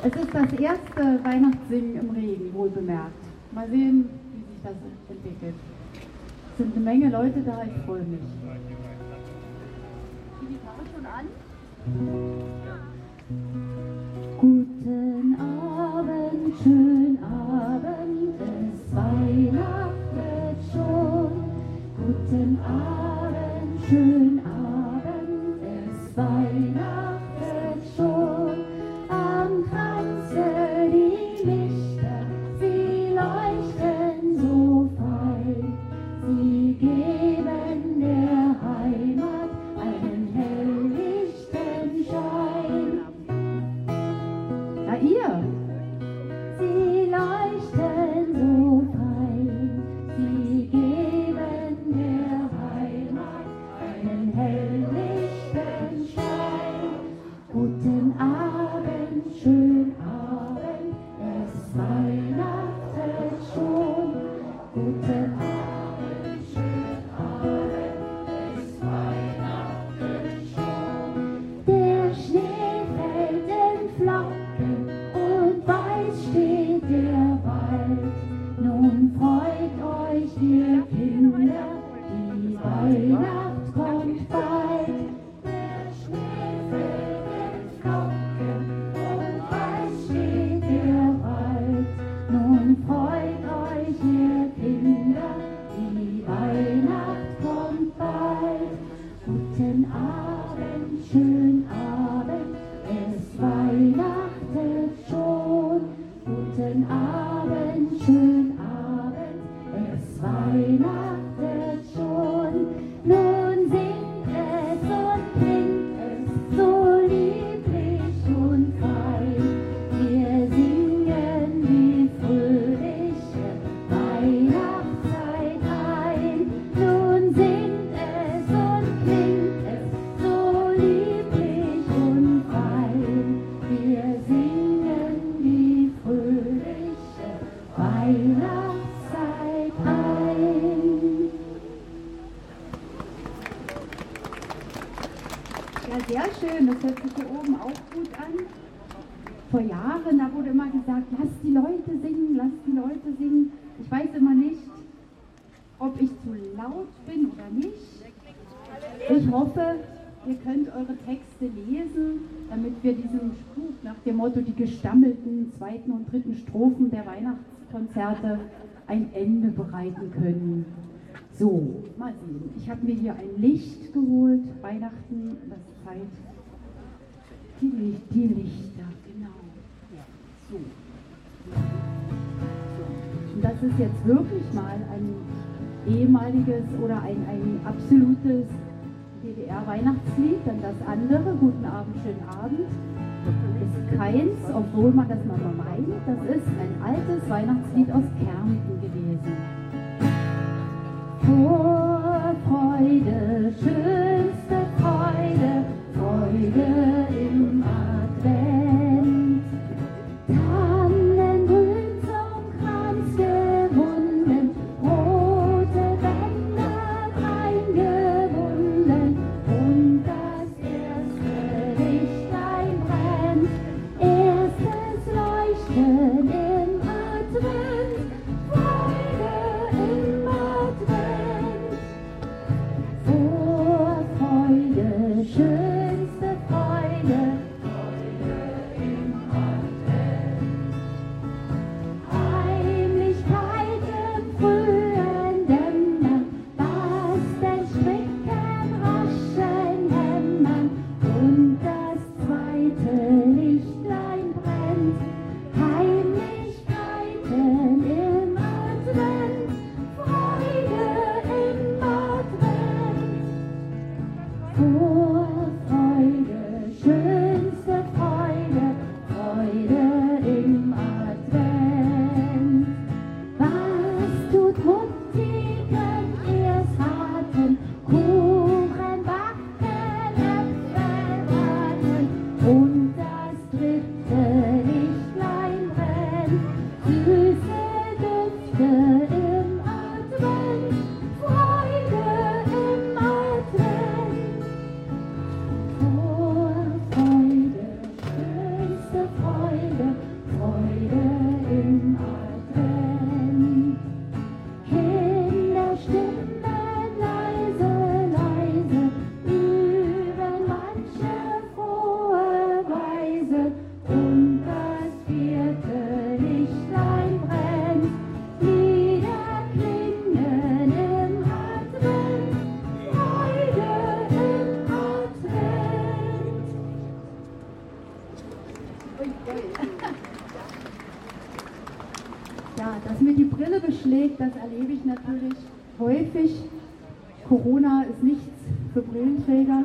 Es ist das erste Weihnachtssingen im Regen, wohl bemerkt. Mal sehen, wie sich das entwickelt. Es sind eine Menge Leute da, ich freue mich. Die Gitarre schon an? Guten Abend, schönen Abend, es weihnachtet schon. Guten Abend, schönen euch, ihr Kinder, die Weihnacht kommt wir diesem Spuk nach dem Motto die gestammelten zweiten und dritten Strophen der Weihnachtskonzerte ein Ende bereiten können. So, mal sehen. Ich habe mir hier ein Licht geholt. Weihnachten, das ist Zeit. Die, Licht, die Lichter, genau. So. Und das ist jetzt wirklich mal ein ehemaliges oder ein, ein absolutes DDR-Weihnachtslied. Dann das andere, Guten Abend, schönen Abend, ist keins, obwohl man das mal meint. Das ist ein altes Weihnachtslied aus Kärnten gewesen. Vorfreude, schönste Freude, Freude das erlebe ich natürlich häufig. Corona ist nichts für Brillenträger.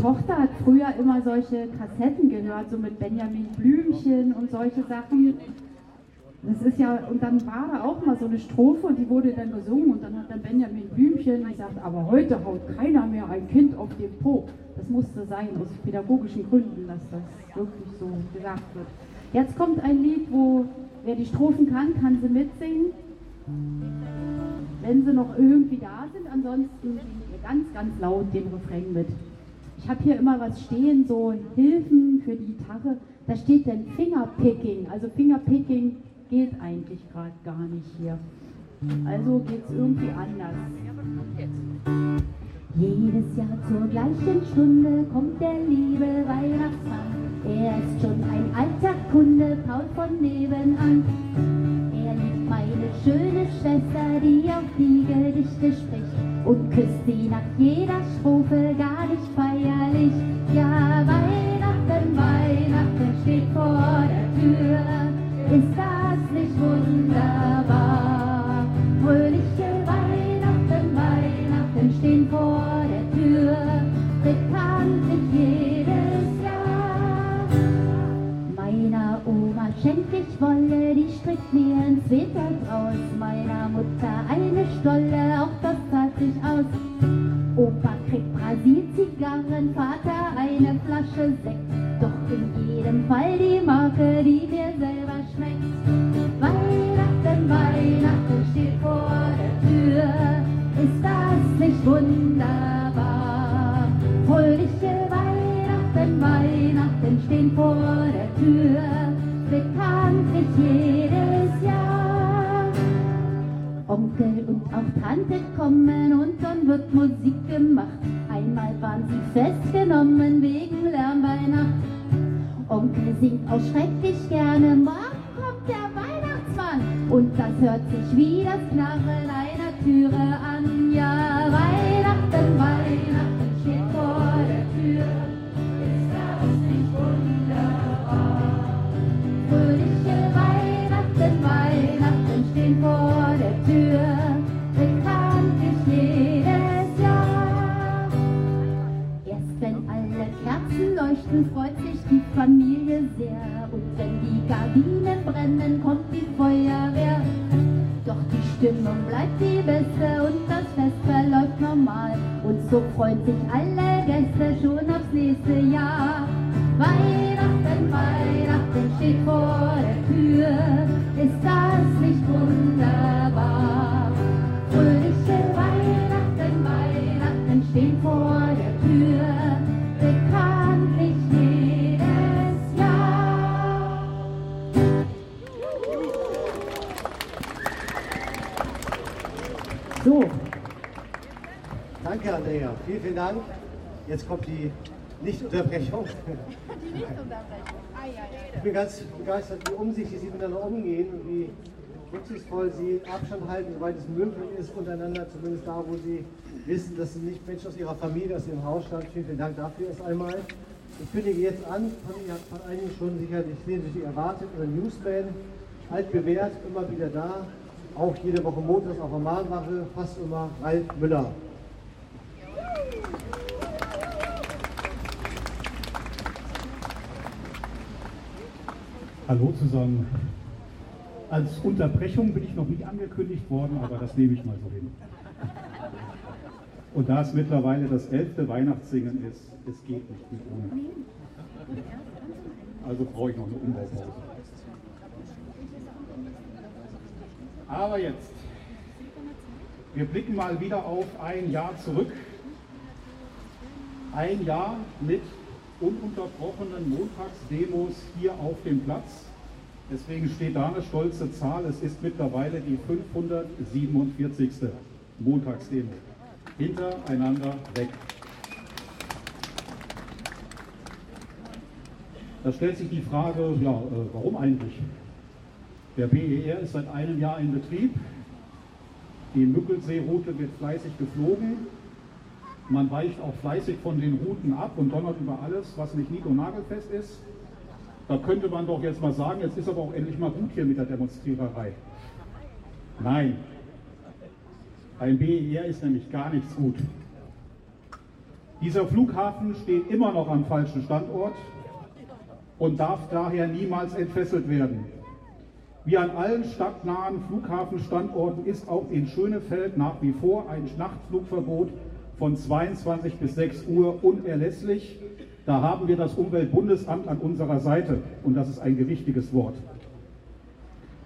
Tochter hat früher immer solche Kassetten gehört, so mit Benjamin Blümchen und solche Sachen. Das ist ja, und dann war da auch mal so eine Strophe die wurde dann gesungen und dann hat dann Benjamin Blümchen gesagt, aber heute haut keiner mehr ein Kind auf den Po. Das musste sein, aus pädagogischen Gründen, dass das wirklich so gesagt wird. Jetzt kommt ein Lied, wo wer die Strophen kann, kann sie mitsingen. Wenn sie noch irgendwie da sind, ansonsten singen wir ganz, ganz laut den Refrain mit. Ich habe hier immer was stehen, so Hilfen für die Gitarre. Da steht dann Fingerpicking. Also Fingerpicking geht eigentlich gerade gar nicht hier. Also geht es irgendwie anders. Jedes Jahr zur gleichen Stunde kommt der liebe Weihnachtsmann. Er ist schon ein alter Kunde, Paul von nebenan. Er liebt meine schöne Schwester, die auf die Gedichte spricht und küsst sie nach jeder Strophe gar nicht feierlich. Ja, Weihnachten, Weihnachten steht vor der Tür. Ist das nicht wunderbar? Fröhliche schenk ich Wolle, die strickt mir ein Sweater draus. Meiner Mutter eine Stolle, auch das zahlt sich aus. Opa kriegt Brasil-Zigarren, Vater eine Flasche Sekt. Doch in jedem Fall die Marke, die mir selber schmeckt. Weihnachten, Weihnachten steht vor der Tür. Ist das nicht wunderbar? Fröhliche Weihnachten, Weihnachten stehen vor der Tür. Tante kommen und dann wird Musik gemacht. Einmal waren sie festgenommen wegen Lärm bei Nacht. Onkel singt auch schrecklich gerne, So. Danke, Andrea. Vielen, vielen Dank. Jetzt kommt die Nichtunterbrechung. Die Nichtunterbrechung. Ich bin ganz begeistert, wie umsichtig Sie miteinander umgehen und wie rücksichtsvoll Sie Abstand halten, soweit es möglich ist, untereinander, zumindest da, wo Sie wissen, dass Sie nicht Menschen aus Ihrer Familie, aus Ihrem Haus stammen. Vielen, vielen Dank dafür erst einmal. Ich kündige jetzt an, von, von einigen schon sicherlich sehnsüchtig erwartet, über Newsman, altbewährt, immer wieder da, auch jede Woche montags auf der Mahnwache, fast immer Ralf Müller. Hallo zusammen. Als Unterbrechung bin ich noch nicht angekündigt worden, aber das nehme ich mal so hin. Und da es mittlerweile das elfte Weihnachtssingen ist, es geht nicht mit ohne. Also brauche ich noch eine Umbaupause. Aber jetzt, wir blicken mal wieder auf ein Jahr zurück. Ein Jahr mit ununterbrochenen Montagsdemos hier auf dem Platz. Deswegen steht da eine stolze Zahl. Es ist mittlerweile die 547. Montagsdemo. Hintereinander weg. Da stellt sich die Frage, ja, äh, warum eigentlich? Der BER ist seit einem Jahr in Betrieb. Die Mückelseeroute wird fleißig geflogen. Man weicht auch fleißig von den Routen ab und donnert über alles, was nicht nied- und nagelfest ist. Da könnte man doch jetzt mal sagen, jetzt ist aber auch endlich mal gut hier mit der Demonstriererei. Nein, beim BER ist nämlich gar nichts gut. Dieser Flughafen steht immer noch am falschen Standort und darf daher niemals entfesselt werden. Wie an allen stadtnahen Flughafenstandorten ist auch in Schönefeld nach wie vor ein Nachtflugverbot von 22 bis 6 Uhr unerlässlich. Da haben wir das Umweltbundesamt an unserer Seite und das ist ein gewichtiges Wort.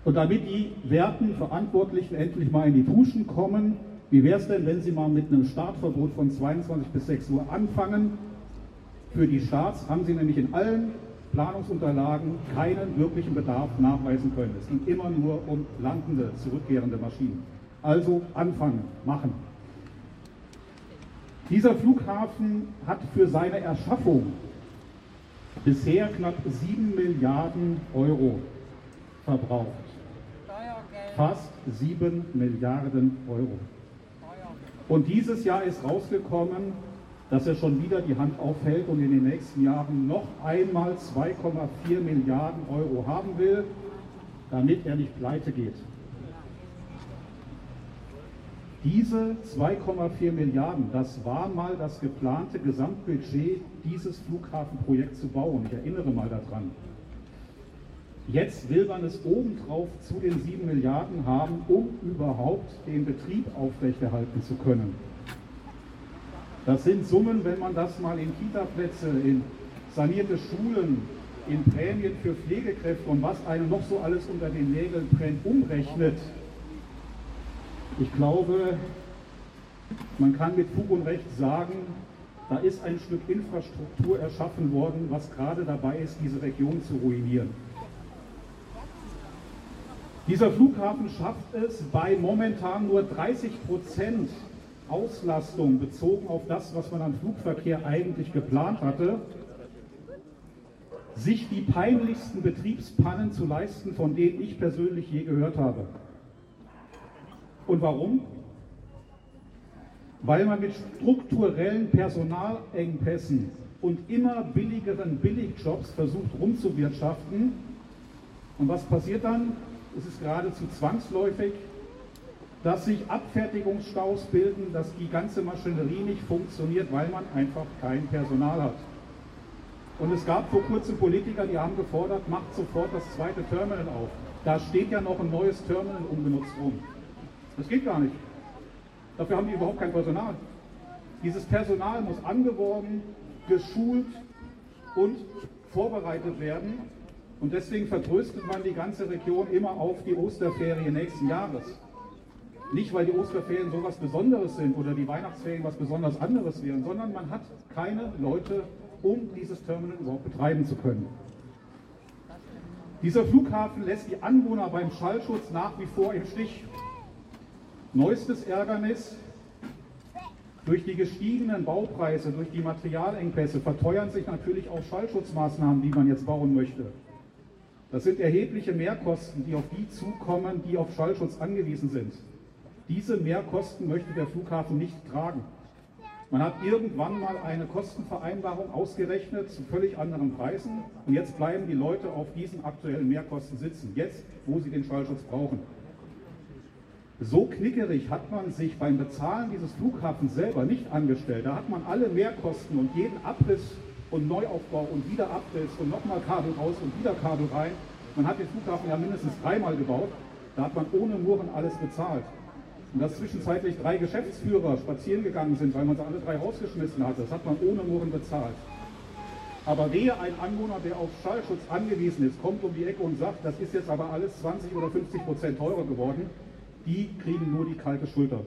Und damit die werten Verantwortlichen endlich mal in die Puschen kommen, wie wäre es denn, wenn Sie mal mit einem Startverbot von 22 bis 6 Uhr anfangen? Für die Starts haben Sie nämlich in allen Planungsunterlagen keinen wirklichen Bedarf nachweisen können. Es ging immer nur um landende, zurückkehrende Maschinen. Also anfangen, machen. Dieser Flughafen hat für seine Erschaffung bisher knapp 7 Milliarden Euro verbraucht. Fast 7 Milliarden Euro. Und dieses Jahr ist rausgekommen, dass er schon wieder die Hand aufhält und in den nächsten Jahren noch einmal 2,4 Milliarden Euro haben will, damit er nicht pleite geht. Diese 2,4 Milliarden, das war mal das geplante Gesamtbudget, dieses Flughafenprojekt zu bauen. Ich erinnere mal daran. Jetzt will man es obendrauf zu den 7 Milliarden haben, um überhaupt den Betrieb aufrechterhalten zu können. Das sind Summen, wenn man das mal in Kitaplätze, in sanierte Schulen, in Prämien für Pflegekräfte und was einem noch so alles unter den Nägeln brennt, umrechnet, ich glaube, man kann mit Fug und Recht sagen, da ist ein Stück Infrastruktur erschaffen worden, was gerade dabei ist, diese Region zu ruinieren. Dieser Flughafen schafft es bei momentan nur 30 Prozent Auslastung bezogen auf das, was man an Flugverkehr eigentlich geplant hatte, sich die peinlichsten Betriebspannen zu leisten, von denen ich persönlich je gehört habe. Und warum? Weil man mit strukturellen Personalengpässen und immer billigeren Billigjobs versucht rumzuwirtschaften. Und was passiert dann? Es ist geradezu zwangsläufig, dass sich Abfertigungsstaus bilden, dass die ganze Maschinerie nicht funktioniert, weil man einfach kein Personal hat. Und es gab vor kurzem Politiker, die haben gefordert, macht sofort das zweite Terminal auf. Da steht ja noch ein neues Terminal unbenutzt rum. Das geht gar nicht. Dafür haben die überhaupt kein Personal. Dieses Personal muss angeworben, geschult und vorbereitet werden. Und deswegen vertröstet man die ganze Region immer auf die Osterferien nächsten Jahres. Nicht, weil die Osterferien so was Besonderes sind oder die Weihnachtsferien was besonders anderes wären, sondern man hat keine Leute, um dieses Terminal überhaupt betreiben zu können. Dieser Flughafen lässt die Anwohner beim Schallschutz nach wie vor im Stich. Neuestes Ärgernis, durch die gestiegenen Baupreise, durch die Materialengpässe verteuern sich natürlich auch Schallschutzmaßnahmen, die man jetzt bauen möchte. Das sind erhebliche Mehrkosten, die auf die zukommen, die auf Schallschutz angewiesen sind. Diese Mehrkosten möchte der Flughafen nicht tragen. Man hat irgendwann mal eine Kostenvereinbarung ausgerechnet zu völlig anderen Preisen und jetzt bleiben die Leute auf diesen aktuellen Mehrkosten sitzen, jetzt wo sie den Schallschutz brauchen. So knickerig hat man sich beim Bezahlen dieses Flughafens selber nicht angestellt. Da hat man alle Mehrkosten und jeden Abriss und Neuaufbau und wieder Abriss und nochmal Kabel raus und wieder Kabel rein. Man hat den Flughafen ja mindestens dreimal gebaut. Da hat man ohne Murren alles bezahlt. Und dass zwischenzeitlich drei Geschäftsführer spazieren gegangen sind, weil man sie alle drei rausgeschmissen hat, das hat man ohne Murren bezahlt. Aber wehe ein Anwohner, der auf Schallschutz angewiesen ist, kommt um die Ecke und sagt, das ist jetzt aber alles 20 oder 50 Prozent teurer geworden die kriegen nur die kalte Schulter.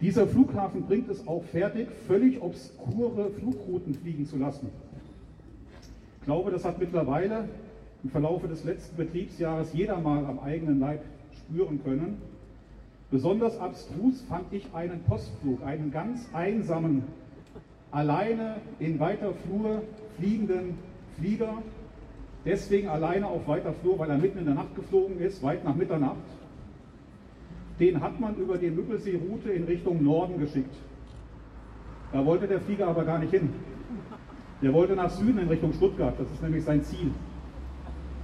Dieser Flughafen bringt es auch fertig, völlig obskure Flugrouten fliegen zu lassen. Ich glaube, das hat mittlerweile im Verlauf des letzten Betriebsjahres jeder mal am eigenen Leib spüren können. Besonders abstrus fand ich einen Postflug, einen ganz einsamen, alleine in weiter Flur fliegenden Flieger, deswegen alleine auf weiter Flur, weil er mitten in der Nacht geflogen ist, weit nach Mitternacht. Den hat man über die Müggelsee-Route in Richtung Norden geschickt. Da wollte der Flieger aber gar nicht hin. Der wollte nach Süden in Richtung Stuttgart, das ist nämlich sein Ziel.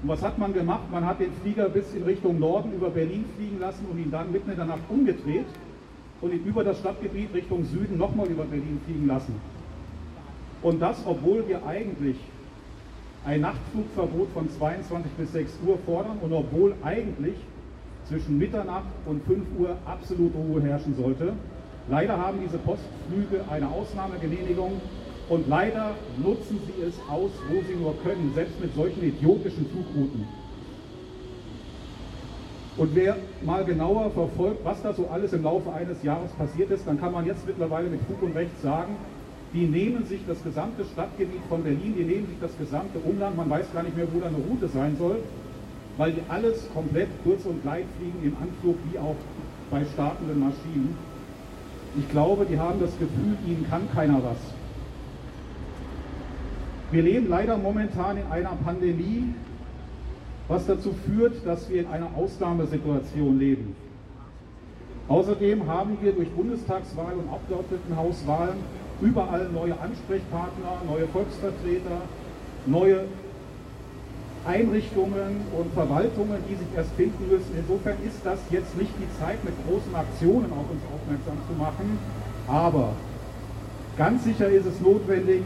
Und was hat man gemacht? Man hat den Flieger bis in Richtung Norden über Berlin fliegen lassen und ihn dann mitten in der Nacht umgedreht und ihn über das Stadtgebiet Richtung Süden nochmal über Berlin fliegen lassen. Und das, obwohl wir eigentlich ein Nachtflugverbot von 22 bis 6 Uhr fordern und obwohl eigentlich zwischen Mitternacht und 5 Uhr absolute Ruhe herrschen sollte. Leider haben diese Postflüge eine Ausnahmegenehmigung und leider nutzen sie es aus, wo sie nur können, selbst mit solchen idiotischen Flugrouten. Und wer mal genauer verfolgt, was da so alles im Laufe eines Jahres passiert ist, dann kann man jetzt mittlerweile mit Fug und Recht sagen, die nehmen sich das gesamte Stadtgebiet von Berlin, die nehmen sich das gesamte Umland, man weiß gar nicht mehr, wo da eine Route sein soll, weil die alles komplett kurz und gleich fliegen im Anflug wie auch bei startenden Maschinen. Ich glaube, die haben das Gefühl, ihnen kann keiner was. Wir leben leider momentan in einer Pandemie, was dazu führt, dass wir in einer Ausnahmesituation leben. Außerdem haben wir durch Bundestagswahl und Abgeordnetenhauswahlen überall neue Ansprechpartner, neue Volksvertreter, neue Einrichtungen und Verwaltungen, die sich erst finden müssen. Insofern ist das jetzt nicht die Zeit, mit großen Aktionen auf uns aufmerksam zu machen, aber ganz sicher ist es notwendig,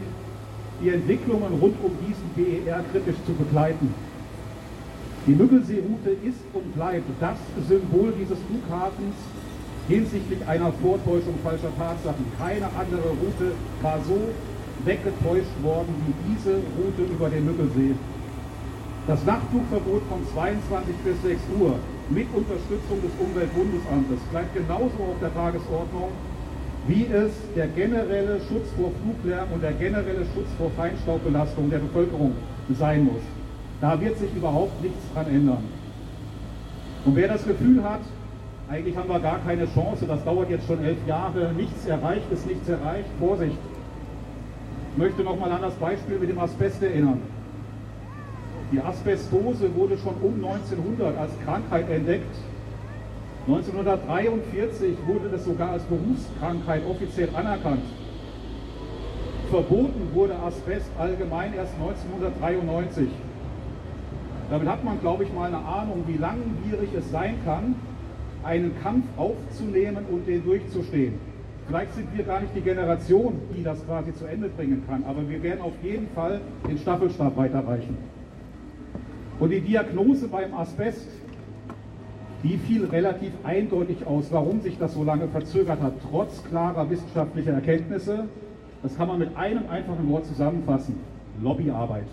die Entwicklungen rund um diesen BER kritisch zu begleiten. Die Müggelsee-Route ist und bleibt das Symbol dieses Flughafens, hinsichtlich einer Vortäuschung falscher Tatsachen. Keine andere Route war so weggetäuscht worden wie diese Route über den Müggelsee. Das Nachtflugverbot von 22 bis 6 Uhr mit Unterstützung des Umweltbundesamtes bleibt genauso auf der Tagesordnung, wie es der generelle Schutz vor Fluglärm und der generelle Schutz vor Feinstaubbelastung der Bevölkerung sein muss. Da wird sich überhaupt nichts dran ändern. Und wer das Gefühl hat, eigentlich haben wir gar keine Chance, das dauert jetzt schon elf Jahre, nichts erreicht ist nichts erreicht. Vorsicht! Ich möchte nochmal an das Beispiel mit dem Asbest erinnern. Die Asbestose wurde schon um 1900 als Krankheit entdeckt. 1943 wurde das sogar als Berufskrankheit offiziell anerkannt. Verboten wurde Asbest allgemein erst 1993. Damit hat man, glaube ich, mal eine Ahnung, wie langwierig es sein kann, einen Kampf aufzunehmen und den durchzustehen. Vielleicht sind wir gar nicht die Generation, die das quasi zu Ende bringen kann, aber wir werden auf jeden Fall den Staffelstab weiterreichen. Und die Diagnose beim Asbest, die fiel relativ eindeutig aus, warum sich das so lange verzögert hat, trotz klarer wissenschaftlicher Erkenntnisse. Das kann man mit einem einfachen Wort zusammenfassen. Lobbyarbeit.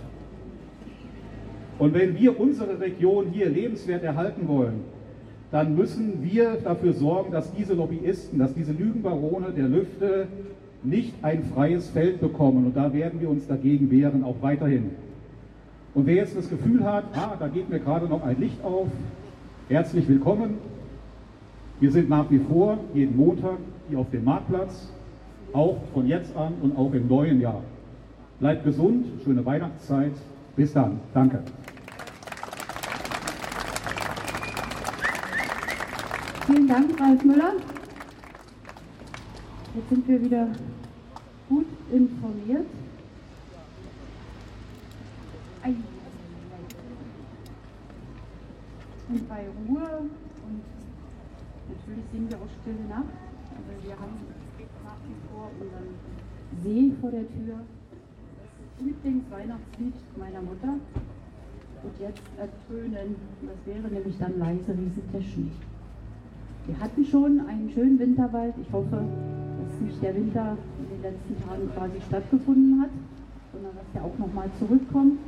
Und wenn wir unsere Region hier lebenswert erhalten wollen, dann müssen wir dafür sorgen, dass diese Lobbyisten, dass diese Lügenbarone der Lüfte nicht ein freies Feld bekommen. Und da werden wir uns dagegen wehren, auch weiterhin. Und wer jetzt das Gefühl hat, ah, da geht mir gerade noch ein Licht auf, Herzlich willkommen. Wir sind nach wie vor jeden Montag hier auf dem Marktplatz, auch von jetzt an und auch im neuen Jahr. Bleibt gesund, schöne Weihnachtszeit. Bis dann. Danke. Vielen Dank, Ralf Müller. Jetzt sind wir wieder gut informiert. Und bei Ruhe und natürlich singen wir auch Stille Nacht, aber wir haben nach wie vor unseren See vor der Tür. Das Lieblingsweihnachtslied meiner Mutter. Und jetzt ertönen, das wäre nämlich dann leise rieselt. Wir hatten schon einen schönen Winterwald. Ich hoffe, dass nicht der Winter in den letzten Tagen quasi stattgefunden hat, sondern dass der auch nochmal zurückkommt.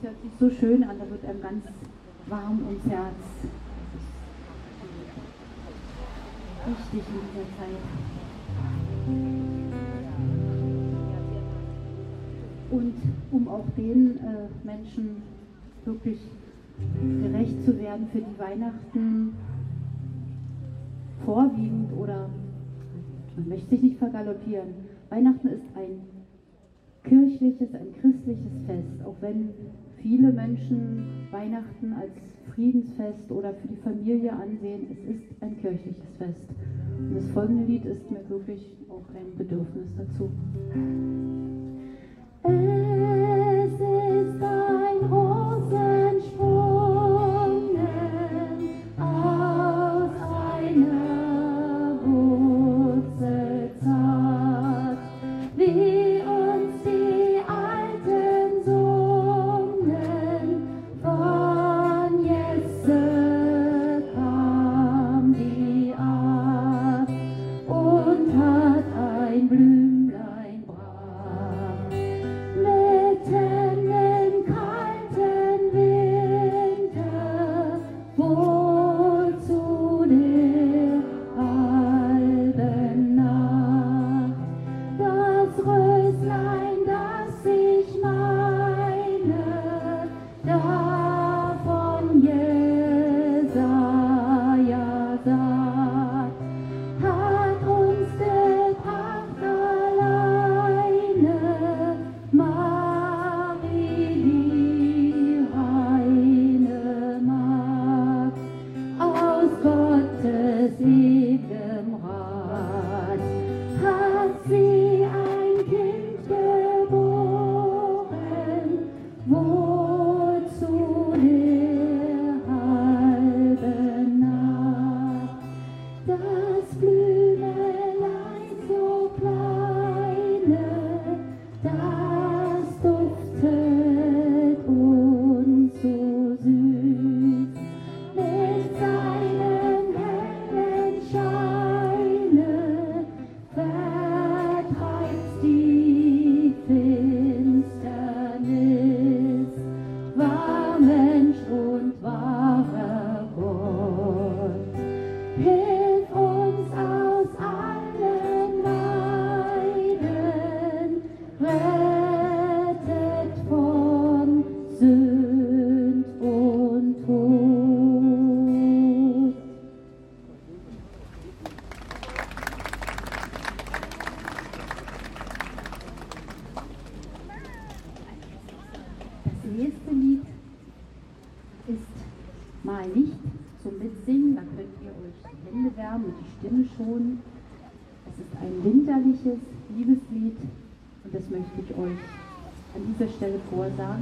Das hört sich so schön an, da wird einem ganz warm ums Herz. Wichtig in dieser Zeit. Und um auch den äh, Menschen wirklich gerecht zu werden, für die Weihnachten vorwiegend oder man möchte sich nicht vergaloppieren. Weihnachten ist ein kirchliches, ein christliches Fest, auch wenn viele Menschen Weihnachten als Friedensfest oder für die Familie ansehen, es ist ein kirchliches Fest. Und das folgende Lied ist mir wirklich auch ein Bedürfnis dazu. Es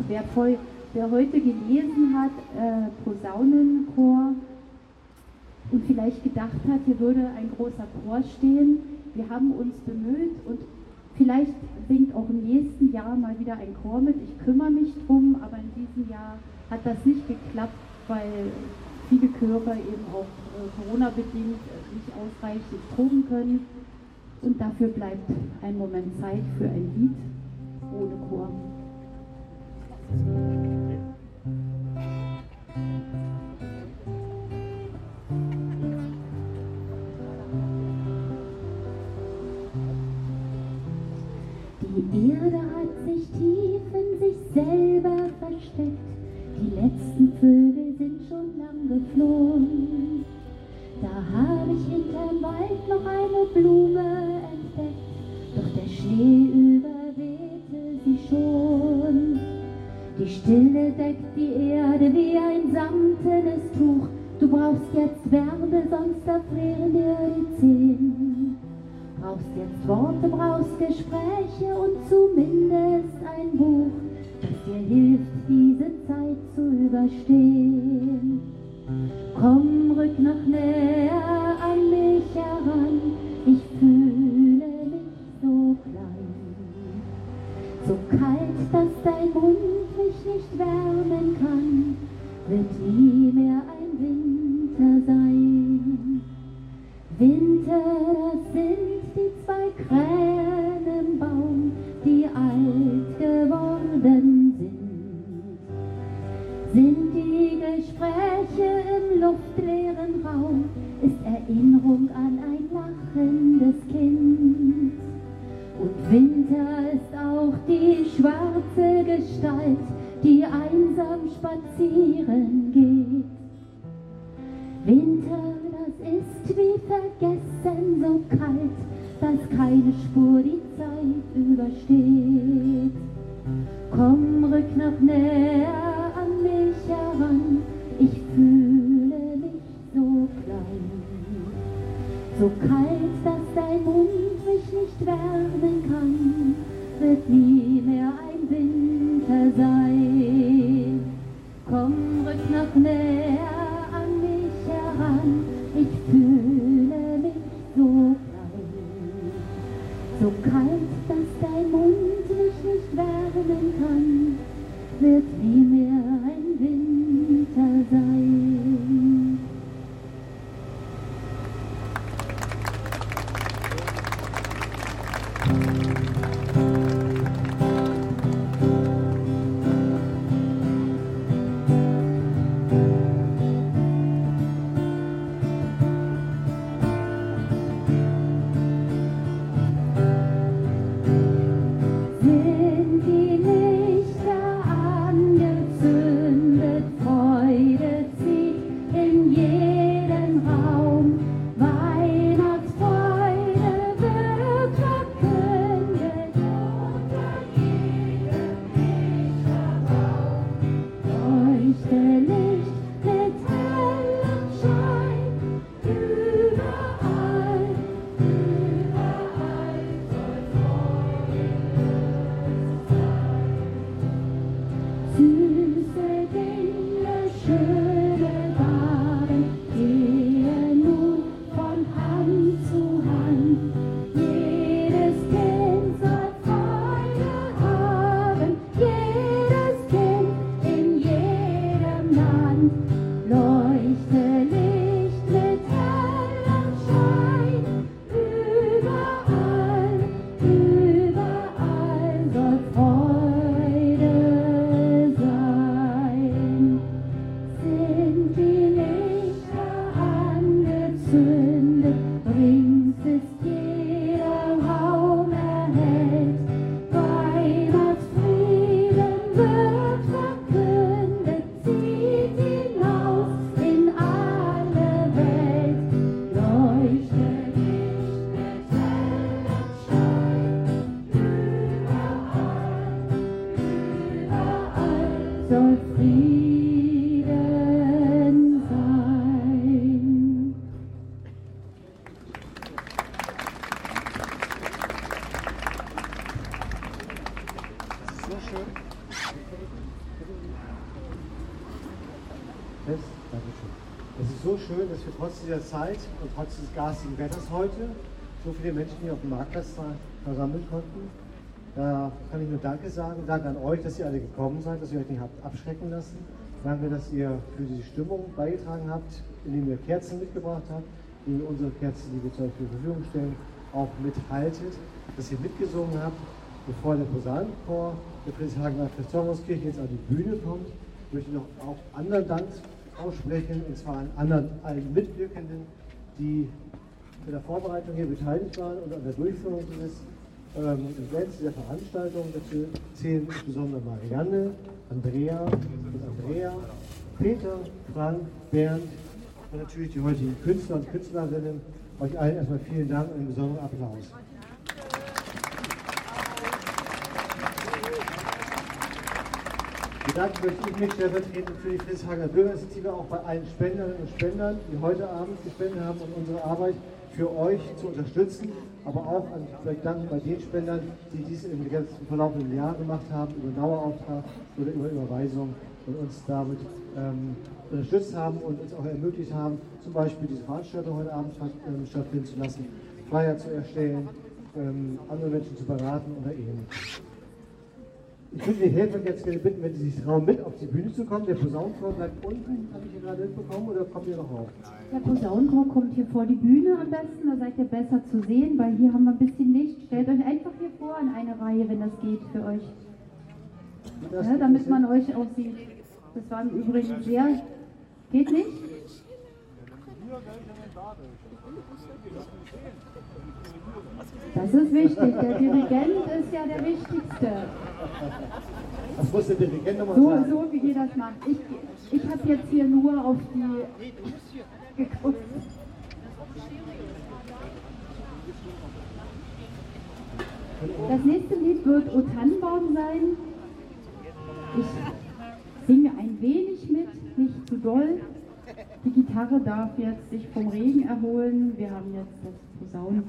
wer, voll, wer heute gelesen hat, äh, Posaunenchor und vielleicht gedacht hat, hier würde ein großer Chor stehen, wir haben uns bemüht und vielleicht singt auch im nächsten Jahr mal wieder ein Chor mit. Ich kümmere mich drum, aber in diesem Jahr hat das nicht geklappt, weil viele Chöre eben auch äh, Corona-bedingt äh, nicht ausreichend proben können. Und dafür bleibt ein Moment Zeit für ein Lied ohne Chor. Die Erde hat sich tief in sich selber versteckt, die letzten Vögel sind schon lang geflogen. Da habe ich hinterm Wald noch eine Blume entdeckt, doch der Schnee Die Stille deckt die Erde wie ein samtenes Tuch. Du brauchst jetzt Wärme, sonst erfrieren dir die Zehen. Brauchst jetzt Worte, brauchst Gespräche und zumindest ein Buch, das dir hilft, diese Zeit zu überstehen. Komm, rück noch näher an mich wird nie dieser Zeit und trotz des garstigen Wetters heute so viele Menschen hier auf dem Marktplatz versammeln konnten. Da kann ich nur Danke sagen. Danke an euch, dass ihr alle gekommen seid, dass ihr euch nicht habt abschrecken lassen. Danke, dass ihr für die Stimmung beigetragen habt, indem ihr Kerzen mitgebracht habt, ihr unsere Kerzen, die wir zur Verfügung stellen, auch mithaltet, dass ihr mitgesungen habt, bevor der Posaunenchor der Friedrichshagener Christophorskirche jetzt an die Bühne kommt, möchte ich noch auch anderen Dank aussprechen, und zwar an anderen, allen Mitwirkenden, die bei der Vorbereitung hier beteiligt waren und an der Durchführung dieses ähm, Events, dieser Veranstaltung. Dazu zählen insbesondere Marianne, Andrea und Andrea, Peter, Frank, Bernd und natürlich die heutigen Künstler und Künstlerinnen. Euch allen erstmal vielen Dank und einen besonderen Applaus. Bedanken möchte ich mich stellvertretend für die Friedrichshagener Bürgerinitiative auch bei allen Spenderinnen und Spendern, die heute Abend gespendet haben, um unsere Arbeit für euch zu unterstützen, aber auch an, vielleicht danken bei den Spendern, die dies im ganzen verlaufenden Jahr gemacht haben, über Dauerauftrag oder über Überweisung und uns damit ähm, unterstützt haben und uns auch ermöglicht haben, zum Beispiel diese Veranstaltung heute Abend ähm, stattfinden zu lassen, Flyer zu erstellen, ähm, andere Menschen zu beraten oder ähnliches. Ich würde die Helfer jetzt gerne bitten, wenn Sie sich trauen, mit auf die Bühne zu kommen. Der Posaunenchor bleibt unten, habe ich hier gerade mitbekommen, oder kommt ihr noch rauf? Der Posaunenchor kommt hier vor die Bühne am besten, da seid ihr besser zu sehen, weil hier haben wir ein bisschen Licht. Stellt euch einfach hier vor in eine Reihe, wenn das geht für euch. Ja, damit man euch auch sieht. Das war im Übrigen sehr. Geht nicht? Das ist wichtig. Der Dirigent ist ja der Wichtigste. Was muss der Dirigent nochmal so, sagen? So wie ihr das macht. Ich, ich habe jetzt hier nur auf die geguckt. Das nächste Lied wird O Tannenbaum sein. Ich singe ein wenig mit, nicht zu doll. Die Gitarre darf jetzt sich vom Regen erholen. Wir haben jetzt das Posaunen,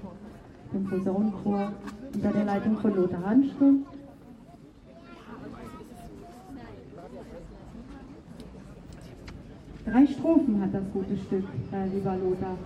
den Posaunenchor unter der Leitung von Lothar Hanström. Drei Strophen hat das gute Stück, äh, lieber Lothar.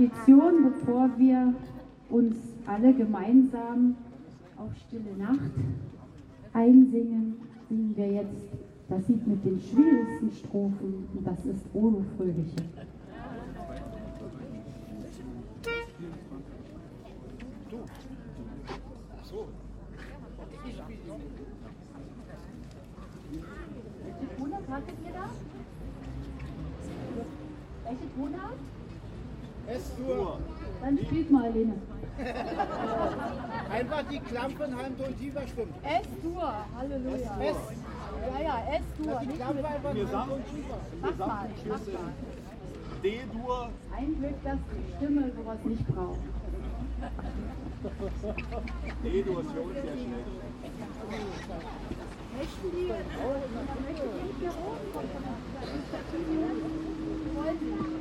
Tradition, bevor wir uns alle gemeinsam auf Stille Nacht einsingen, singen wir jetzt das Lied mit den schwierigsten Strophen und das ist Olo Fröhliche. Welche Tonart hattet ihr da? Welche Tonart? S-Dur. Dann spielt mal, Lene. Einfach die Klampenhand und tiefer stimmt. S-Dur, Halleluja. S. Ja, ja, S-Dur. Die Klampe einfach Wir Hand sagen- und tiefer. Mach mal, mach mal. D-Dur, Ein Glück, dass die Stimme sowas nicht braucht. D-Dur ist für uns sehr schlecht. Möchten die, möchte die nicht hier hochkommen? Wollen sie? Wir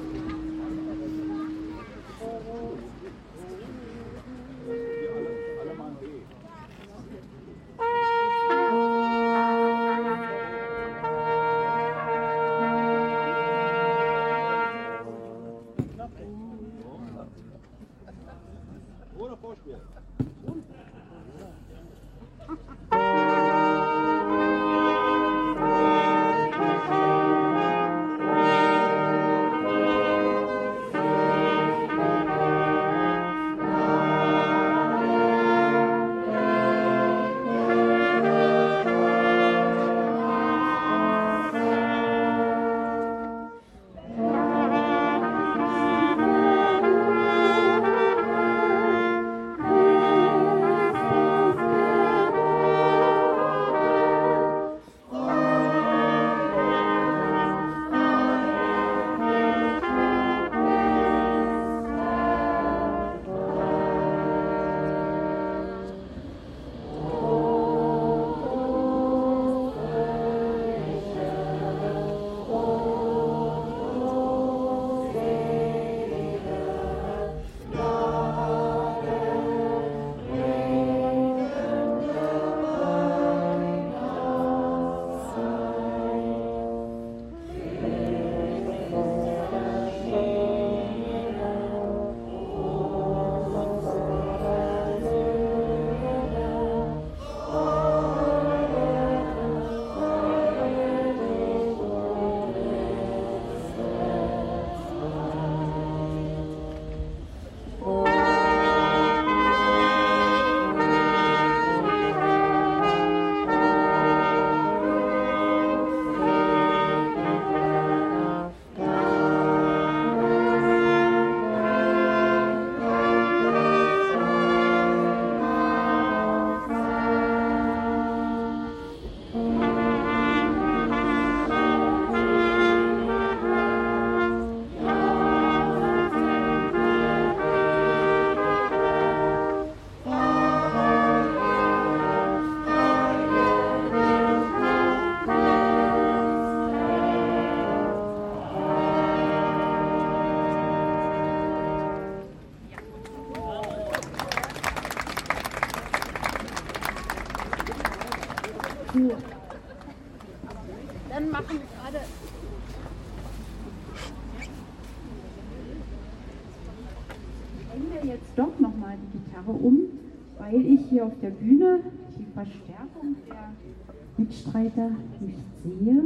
Mitstreiter nicht sehe.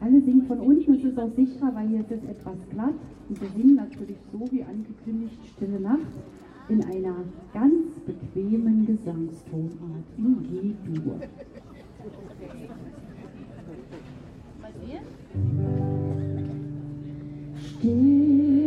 Alle singen von unten, es ist auch sicherer, weil hier ist es etwas glatt. Und wir singen natürlich so wie angekündigt Stille Nacht in einer ganz bequemen Gesangstonart in G-Dur. Mal